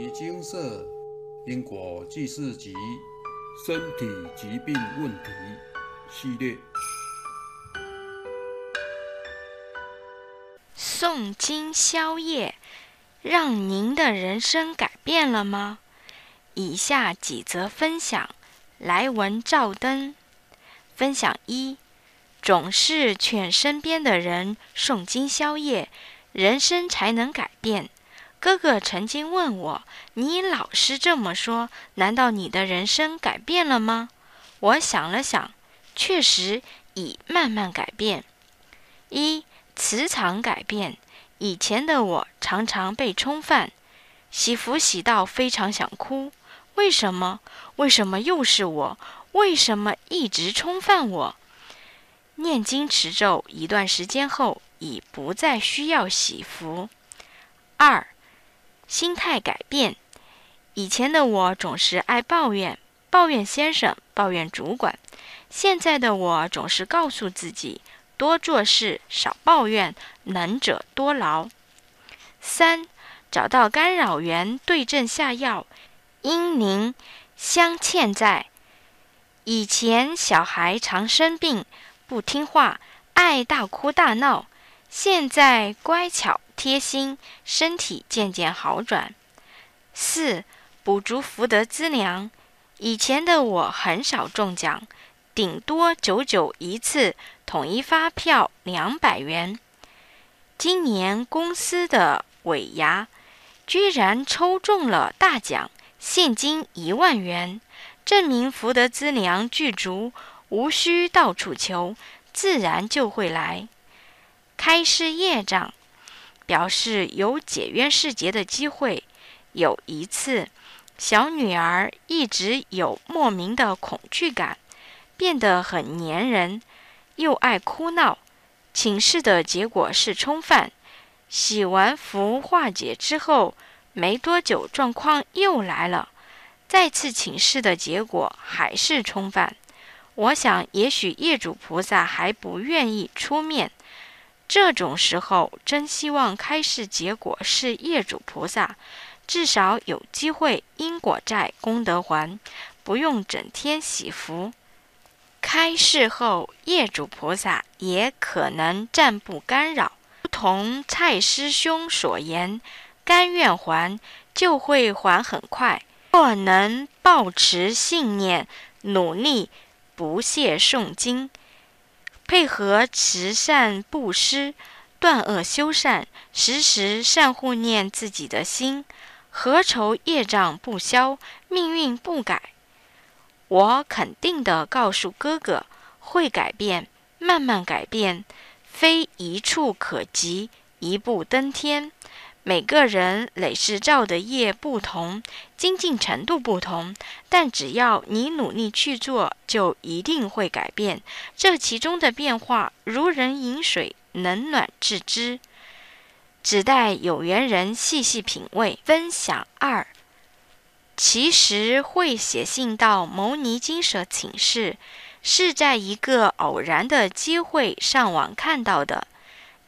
尼精舍因果记事集身体疾病问题系列，诵经宵夜，让您的人生改变了吗？以下几则分享，来文照灯。分享一：总是劝身边的人诵经宵夜，人生才能改变。哥哥曾经问我：“你老是这么说，难道你的人生改变了吗？”我想了想，确实已慢慢改变。一、磁场改变。以前的我常常被冲犯，洗服洗到非常想哭。为什么？为什么又是我？为什么一直冲犯我？念经持咒一段时间后，已不再需要洗服。二。心态改变，以前的我总是爱抱怨，抱怨先生，抱怨主管。现在的我总是告诉自己，多做事，少抱怨，能者多劳。三，找到干扰源，对症下药。因您相欠债。以前小孩常生病，不听话，爱大哭大闹。现在乖巧贴心，身体渐渐好转。四补足福德资粮。以前的我很少中奖，顶多九九一次，统一发票两百元。今年公司的尾牙，居然抽中了大奖，现金一万元，证明福德资粮具足，无需到处求，自然就会来。开示业障，表示有解冤释结的机会。有一次，小女儿一直有莫名的恐惧感，变得很粘人，又爱哭闹。请示的结果是冲犯。洗完符化解之后，没多久状况又来了。再次请示的结果还是冲犯。我想，也许业主菩萨还不愿意出面。这种时候，真希望开示结果是业主菩萨，至少有机会因果债功德还，不用整天洗福。开示后，业主菩萨也可能暂不干扰。如同蔡师兄所言，甘愿还，就会还很快。若能抱持信念，努力不懈诵经。配合慈善布施，断恶修善，时时善护念自己的心，何愁业障不消，命运不改？我肯定的告诉哥哥，会改变，慢慢改变，非一处可及，一步登天。每个人累世造的业不同，精进程度不同，但只要你努力去做，就一定会改变。这其中的变化，如人饮水，冷暖自知，只待有缘人细细品味。分享二，其实会写信到牟尼金舍请示，是在一个偶然的机会上网看到的。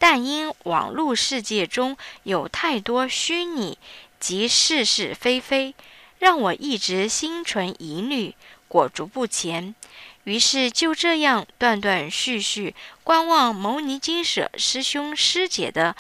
但因网络世界中有太多虚拟及是是非非，让我一直心存疑虑，裹足不前。于是就这样断断续续观望牟尼金舍师兄师姐的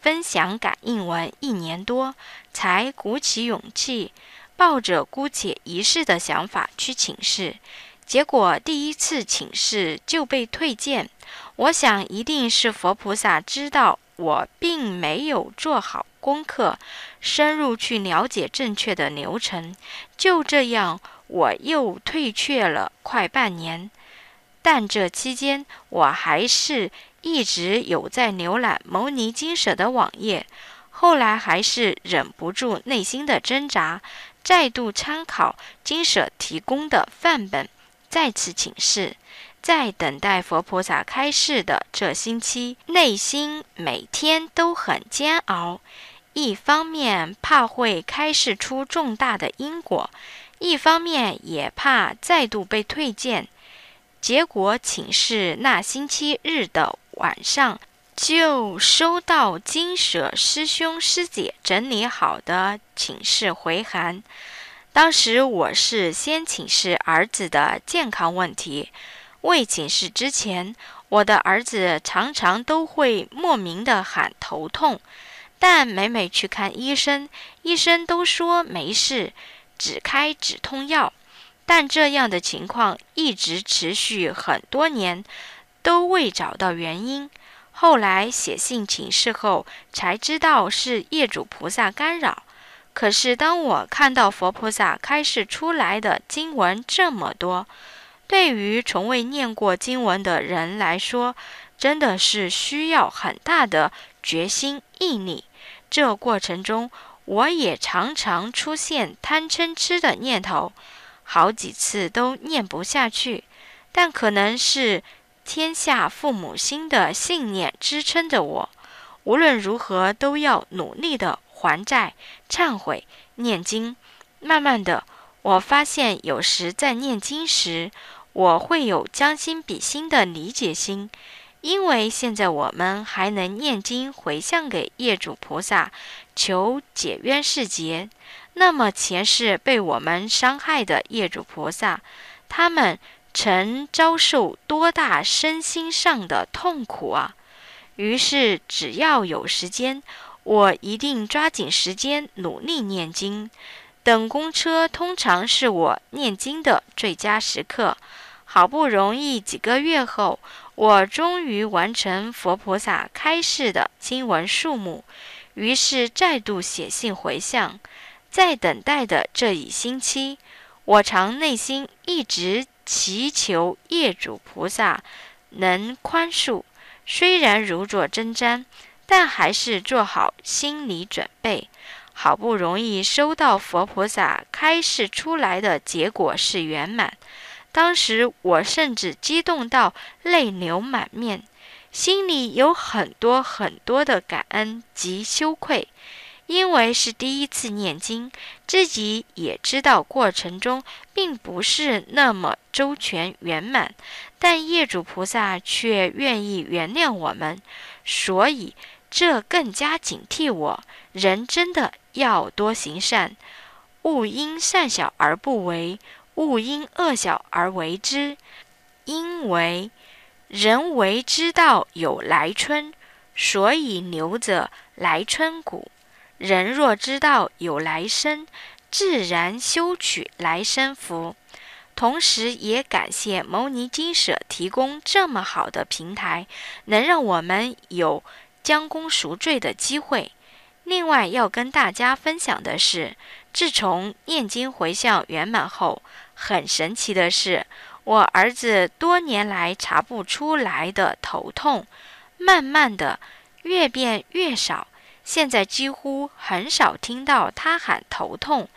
分享感应文一年多，才鼓起勇气，抱着姑且一试的想法去请示。结果第一次请示就被退件。我想，一定是佛菩萨知道我并没有做好功课，深入去了解正确的流程。就这样，我又退却了快半年。但这期间，我还是一直有在浏览牟尼金舍的网页。后来，还是忍不住内心的挣扎，再度参考金舍提供的范本，再次请示。在等待佛菩萨开示的这星期，内心每天都很煎熬。一方面怕会开示出重大的因果，一方面也怕再度被退件。结果请示那星期日的晚上，就收到金舍师兄师姐整理好的请示回函。当时我是先请示儿子的健康问题，未请示之前，我的儿子常常都会莫名的喊头痛，但每每去看医生，医生都说没事，只开止痛药。但这样的情况一直持续很多年，都未找到原因。后来写信请示后，才知道是业主菩萨干扰。可是当我看到佛菩萨开示出来的经文这么多，对于从未念过经文的人来说，真的是需要很大的决心毅力。这过程中，我也常常出现贪嗔痴的念头，好几次都念不下去。但可能是天下父母心的信念支撑着我，无论如何都要努力的。还债、忏悔、念经，慢慢的，我发现有时在念经时，我会有将心比心的理解心，因为现在我们还能念经回向给业主菩萨，求解冤释结。那么前世被我们伤害的业主菩萨，他们曾遭受多大身心上的痛苦啊！于是只要有时间。我一定抓紧时间努力念经。等公车通常是我念经的最佳时刻。好不容易几个月后，我终于完成佛菩萨开示的经文数目，于是再度写信回向。在等待的这一星期，我常内心一直祈求业主菩萨能宽恕，虽然如坐针毡。但还是做好心理准备。好不容易收到佛菩萨开示出来的结果是圆满，当时我甚至激动到泪流满面，心里有很多很多的感恩及羞愧，因为是第一次念经，自己也知道过程中并不是那么周全圆满，但业主菩萨却愿意原谅我们，所以。这更加警惕我，人真的要多行善，勿因善小而不为，勿因恶小而为之。因为人为知道有来春，所以留着来春谷；人若知道有来生，自然修取来生福。同时，也感谢牟尼金舍提供这么好的平台，能让我们有。将功赎罪的机会。另外要跟大家分享的是，自从念经回向圆满后，很神奇的是，我儿子多年来查不出来的头痛，慢慢的越变越少。现在几乎很少听到他喊头痛，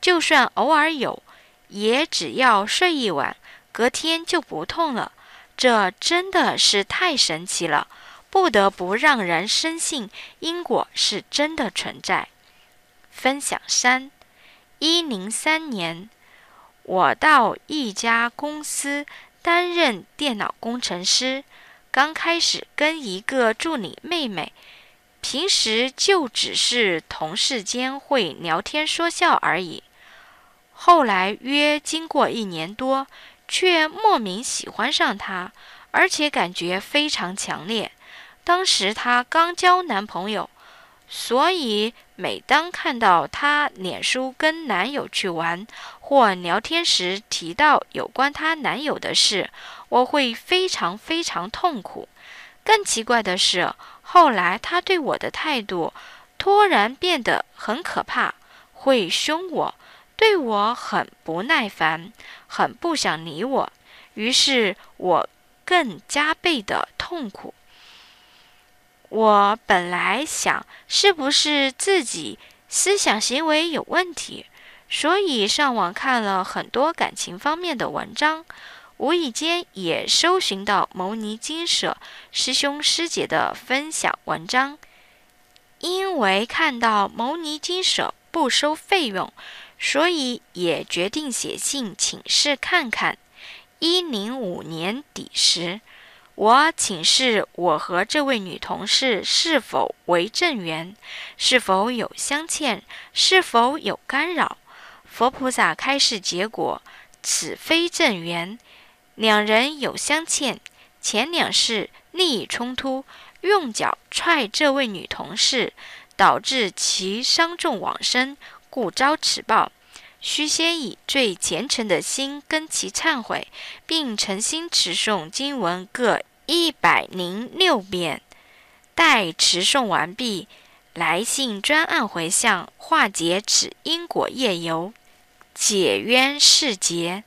就算偶尔有，也只要睡一晚，隔天就不痛了。这真的是太神奇了。不得不让人深信因果是真的存在。分享三，一零三年，我到一家公司担任电脑工程师，刚开始跟一个助理妹妹，平时就只是同事间会聊天说笑而已。后来约经过一年多，却莫名喜欢上她，而且感觉非常强烈。当时她刚交男朋友，所以每当看到她脸书跟男友去玩或聊天时提到有关她男友的事，我会非常非常痛苦。更奇怪的是，后来她对我的态度突然变得很可怕，会凶我，对我很不耐烦，很不想理我。于是我更加倍的痛苦。我本来想是不是自己思想行为有问题，所以上网看了很多感情方面的文章，无意间也搜寻到牟尼金舍师兄师姐的分享文章。因为看到牟尼金舍不收费用，所以也决定写信请示看看。一零五年底时。我请示我和这位女同事是否为正缘，是否有相欠，是否有干扰。佛菩萨开示结果：此非正缘，两人有相欠。前两世利益冲突，用脚踹这位女同事，导致其伤重往生，故遭此报。须先以最虔诚的心跟其忏悔，并诚心持诵经文各一百零六遍。待持诵完毕，来信专案回向，化解此因果业由，解冤释结。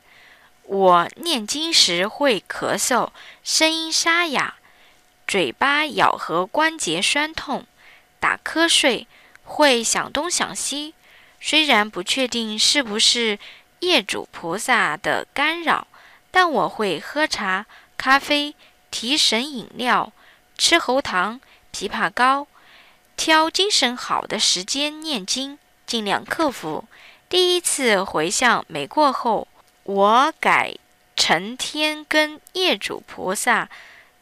我念经时会咳嗽，声音沙哑，嘴巴咬合关节酸痛，打瞌睡，会想东想西。虽然不确定是不是业主菩萨的干扰，但我会喝茶、咖啡、提神饮料、吃喉糖、枇杷膏，挑精神好的时间念经，尽量克服。第一次回向没过后，我改成天跟业主菩萨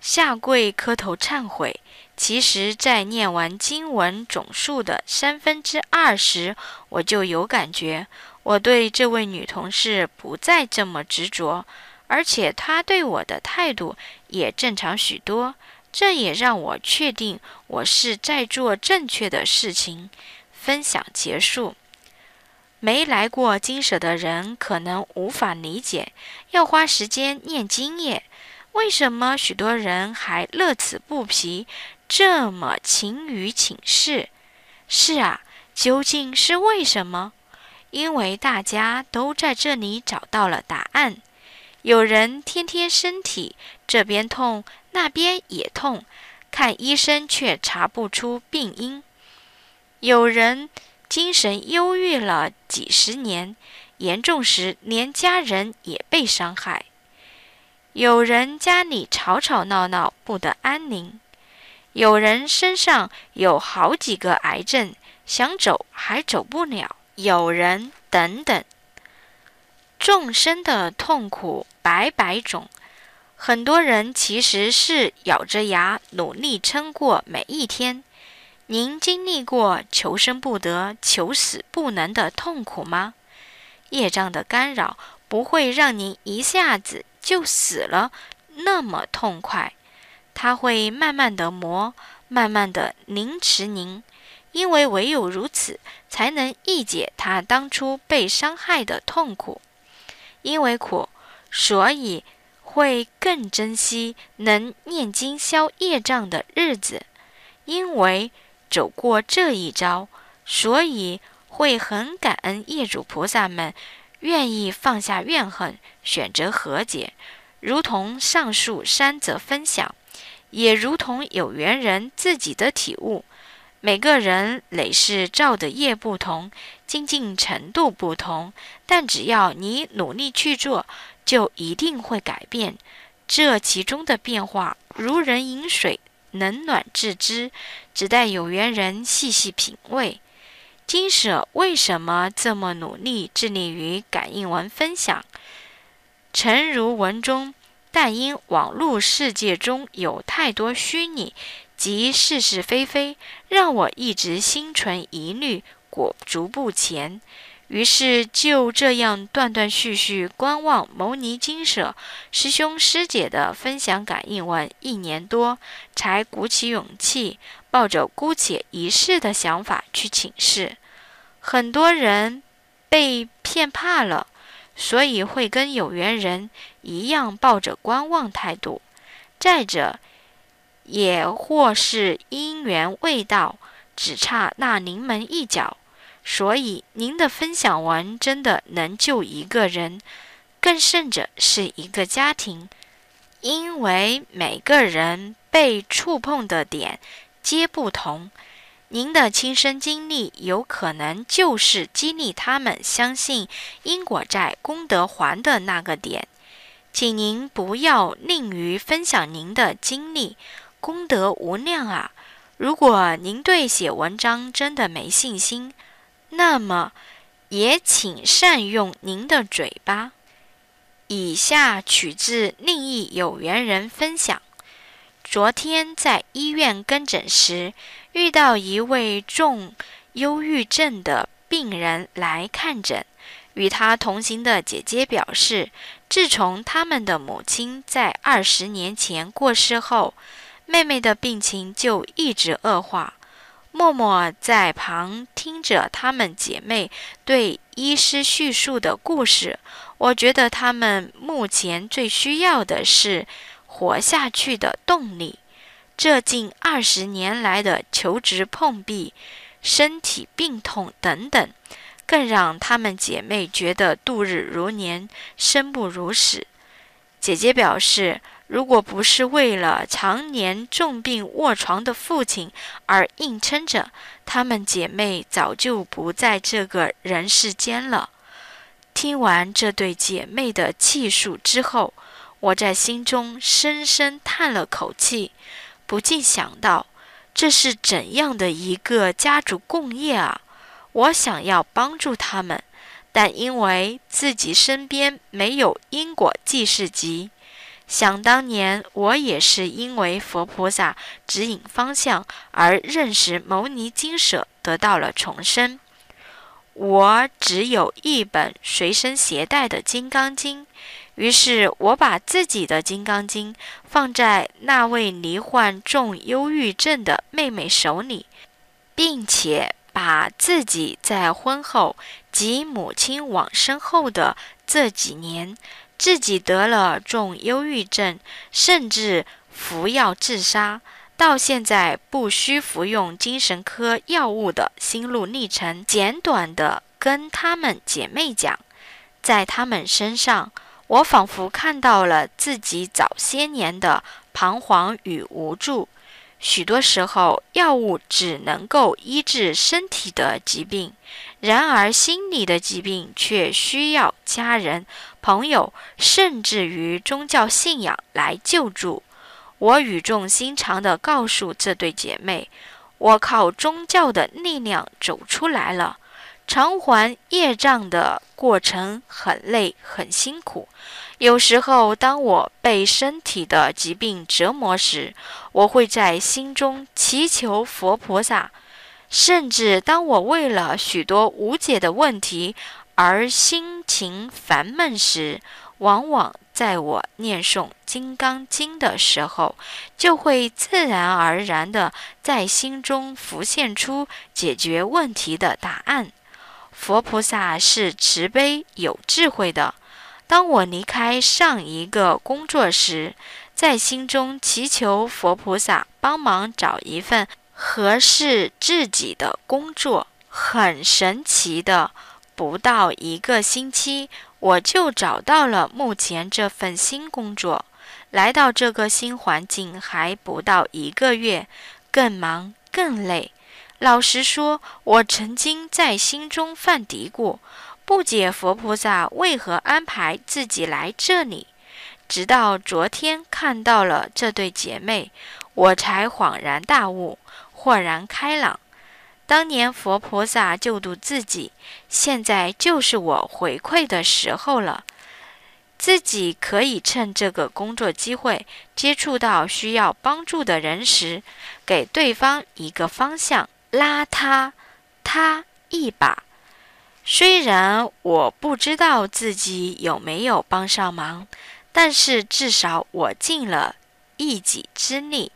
下跪磕头忏悔。其实，在念完经文总数的三分之二时，我就有感觉，我对这位女同事不再这么执着，而且她对我的态度也正常许多。这也让我确定我是在做正确的事情。分享结束。没来过金舍的人可能无法理解，要花时间念经耶，为什么许多人还乐此不疲？这么勤于请示，是啊，究竟是为什么？因为大家都在这里找到了答案。有人天天身体这边痛那边也痛，看医生却查不出病因；有人精神忧郁了几十年，严重时连家人也被伤害；有人家里吵吵闹闹不得安宁。有人身上有好几个癌症，想走还走不了。有人等等，众生的痛苦百百种，很多人其实是咬着牙努力撑过每一天。您经历过求生不得、求死不能的痛苦吗？业障的干扰不会让您一下子就死了那么痛快。它会慢慢的磨，慢慢的凝持您，因为唯有如此，才能抑解他当初被伤害的痛苦。因为苦，所以会更珍惜能念经消业障的日子；因为走过这一招，所以会很感恩业主菩萨们愿意放下怨恨，选择和解。如同上述三则分享。也如同有缘人自己的体悟，每个人累世造的业不同，精进程度不同，但只要你努力去做，就一定会改变。这其中的变化，如人饮水，冷暖自知，只待有缘人细细品味。金舍为什么这么努力，致力于感应文分享？诚如文中。但因网络世界中有太多虚拟及是是非非，让我一直心存疑虑，裹足不前。于是就这样断断续续观望牟尼金舍师兄师姐的分享感应文一年多，才鼓起勇气，抱着姑且一试的想法去请示。很多人被骗怕了。所以会跟有缘人一样抱着观望态度。再者，也或是因缘未到，只差那临门一脚。所以您的分享完真的能救一个人，更甚者是一个家庭，因为每个人被触碰的点皆不同。您的亲身经历有可能就是激励他们相信因果债功德还的那个点，请您不要吝于分享您的经历，功德无量啊！如果您对写文章真的没信心，那么也请善用您的嘴巴。以下取自另一有缘人分享：昨天在医院跟诊时，遇到一位重忧郁症的病人来看诊。与他同行的姐姐表示，自从他们的母亲在二十年前过世后，妹妹的病情就一直恶化。默默在旁听着她们姐妹对医师叙述的故事，我觉得她们目前最需要的是活下去的动力。这近二十年来的求职碰壁、身体病痛等等，更让她们姐妹觉得度日如年、生不如死。姐姐表示。如果不是为了常年重病卧床的父亲而硬撑着，她们姐妹早就不在这个人世间了。听完这对姐妹的记述之后，我在心中深深叹了口气，不禁想到，这是怎样的一个家族共业啊！我想要帮助他们，但因为自己身边没有因果记事集。想当年，我也是因为佛菩萨指引方向而认识牟尼经舍，得到了重生。我只有一本随身携带的《金刚经》，于是我把自己的《金刚经》放在那位罹患重忧郁症的妹妹手里，并且把自己在婚后及母亲往生后的这几年。自己得了重忧郁症，甚至服药自杀，到现在不需服用精神科药物的心路历程，简短的跟她们姐妹讲，在她们身上，我仿佛看到了自己早些年的彷徨与无助。许多时候，药物只能够医治身体的疾病，然而心理的疾病却需要家人。朋友，甚至于宗教信仰来救助。我语重心长地告诉这对姐妹：“我靠宗教的力量走出来了。偿还业障的过程很累，很辛苦。有时候，当我被身体的疾病折磨时，我会在心中祈求佛菩萨；甚至当我为了许多无解的问题，而心情烦闷时，往往在我念诵《金刚经》的时候，就会自然而然地在心中浮现出解决问题的答案。佛菩萨是慈悲有智慧的。当我离开上一个工作时，在心中祈求佛菩萨帮忙找一份合适自己的工作，很神奇的。不到一个星期，我就找到了目前这份新工作。来到这个新环境还不到一个月，更忙更累。老实说，我曾经在心中犯嘀咕，不解佛菩萨为何安排自己来这里。直到昨天看到了这对姐妹，我才恍然大悟，豁然开朗。当年佛菩萨救度自己，现在就是我回馈的时候了。自己可以趁这个工作机会，接触到需要帮助的人时，给对方一个方向，拉他他一把。虽然我不知道自己有没有帮上忙，但是至少我尽了一己之力，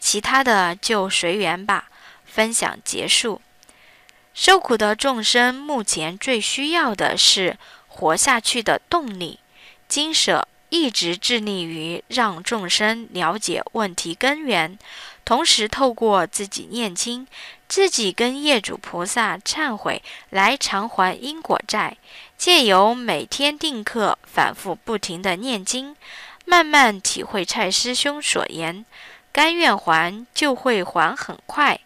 其他的就随缘吧。分享结束。受苦的众生目前最需要的是活下去的动力。金舍一直致力于让众生了解问题根源，同时透过自己念经，自己跟业主菩萨忏悔，来偿还因果债。借由每天定课、反复不停的念经，慢慢体会蔡师兄所言：甘愿还，就会还很快。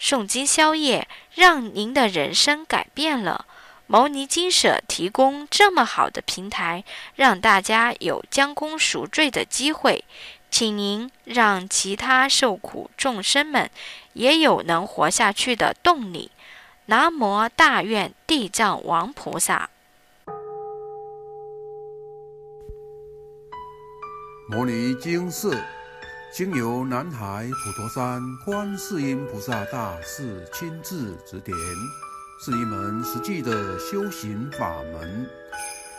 诵经消业，让您的人生改变了。牟尼金舍提供这么好的平台，让大家有将功赎罪的机会，请您让其他受苦众生们也有能活下去的动力。南无大愿地藏王菩萨。摩尼经寺。经由南海普陀山观世音菩萨大士亲自指点，是一门实际的修行法门，